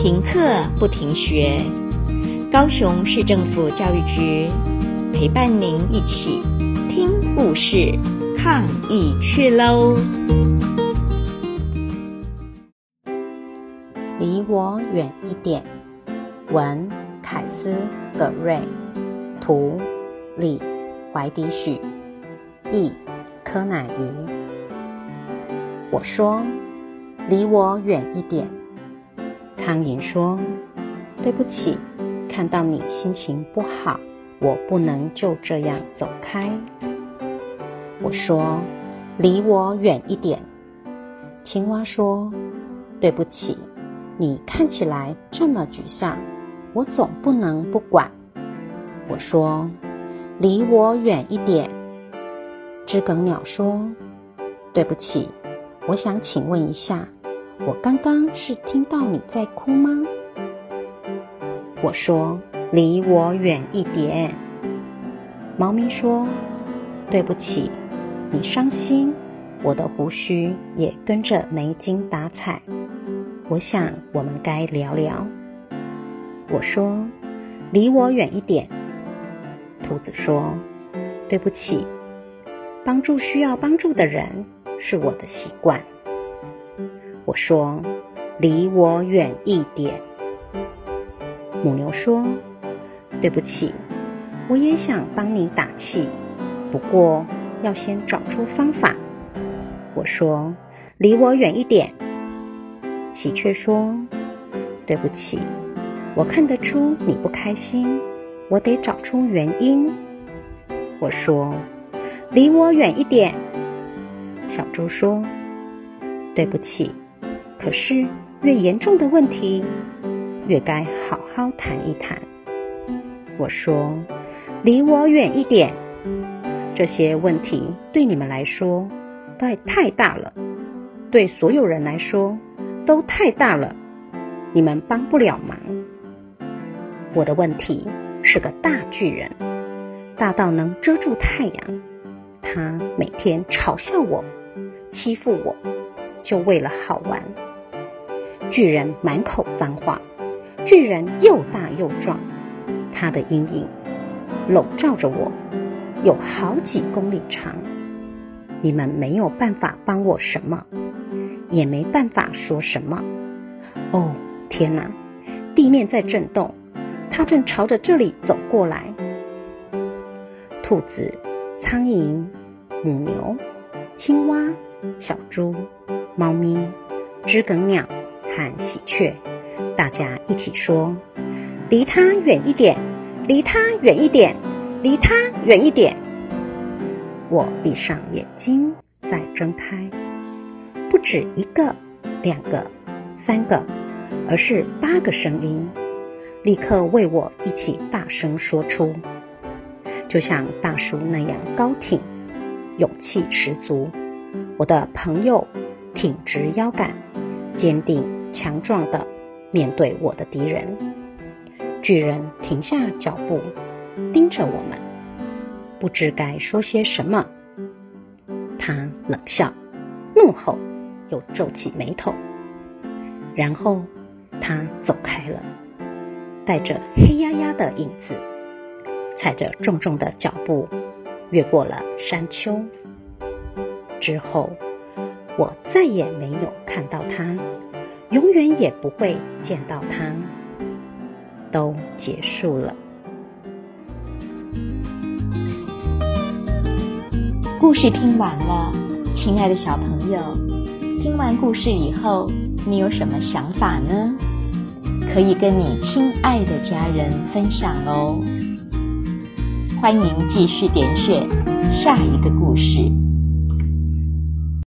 停课不停学，高雄市政府教育局陪伴您一起听故事、抗疫去喽！离我远一点。文：凯斯·葛瑞，图：李怀迪许，译：柯乃瑜。我说：“离我远一点。”苍蝇说：“对不起，看到你心情不好，我不能就这样走开。”我说：“离我远一点。”青蛙说：“对不起，你看起来这么沮丧，我总不能不管。”我说：“离我远一点。”知更鸟说：“对不起，我想请问一下。”我刚刚是听到你在哭吗？我说：“离我远一点。”猫咪说：“对不起，你伤心，我的胡须也跟着没精打采。我想我们该聊聊。”我说：“离我远一点。”兔子说：“对不起，帮助需要帮助的人是我的习惯。”我说：“离我远一点。”母牛说：“对不起，我也想帮你打气，不过要先找出方法。”我说：“离我远一点。”喜鹊说：“对不起，我看得出你不开心，我得找出原因。”我说：“离我远一点。”小猪说：“对不起。”可是，越严重的问题，越该好好谈一谈。我说：“离我远一点。”这些问题对你们来说，太太大了；对所有人来说，都太大了。你们帮不了忙。我的问题是个大巨人，大到能遮住太阳。他每天嘲笑我，欺负我，就为了好玩。巨人满口脏话，巨人又大又壮，他的阴影笼罩着我，有好几公里长。你们没有办法帮我什么，也没办法说什么。哦，天哪！地面在震动，他正朝着这里走过来。兔子、苍蝇、母牛、青蛙、小猪、猫咪、知更鸟。和喜鹊，大家一起说：“离它远一点，离它远一点，离它远一点。”我闭上眼睛，再睁开，不止一个、两个、三个，而是八个声音，立刻为我一起大声说出，就像大叔那样高挺，勇气十足。我的朋友挺直腰杆，坚定。强壮的面对我的敌人，巨人停下脚步，盯着我们，不知该说些什么。他冷笑、怒吼，又皱起眉头，然后他走开了，带着黑压压的影子，踩着重重的脚步，越过了山丘。之后，我再也没有看到他。永远也不会见到他，都结束了。故事听完了，亲爱的小朋友，听完故事以后，你有什么想法呢？可以跟你亲爱的家人分享哦。欢迎继续点选下一个故事。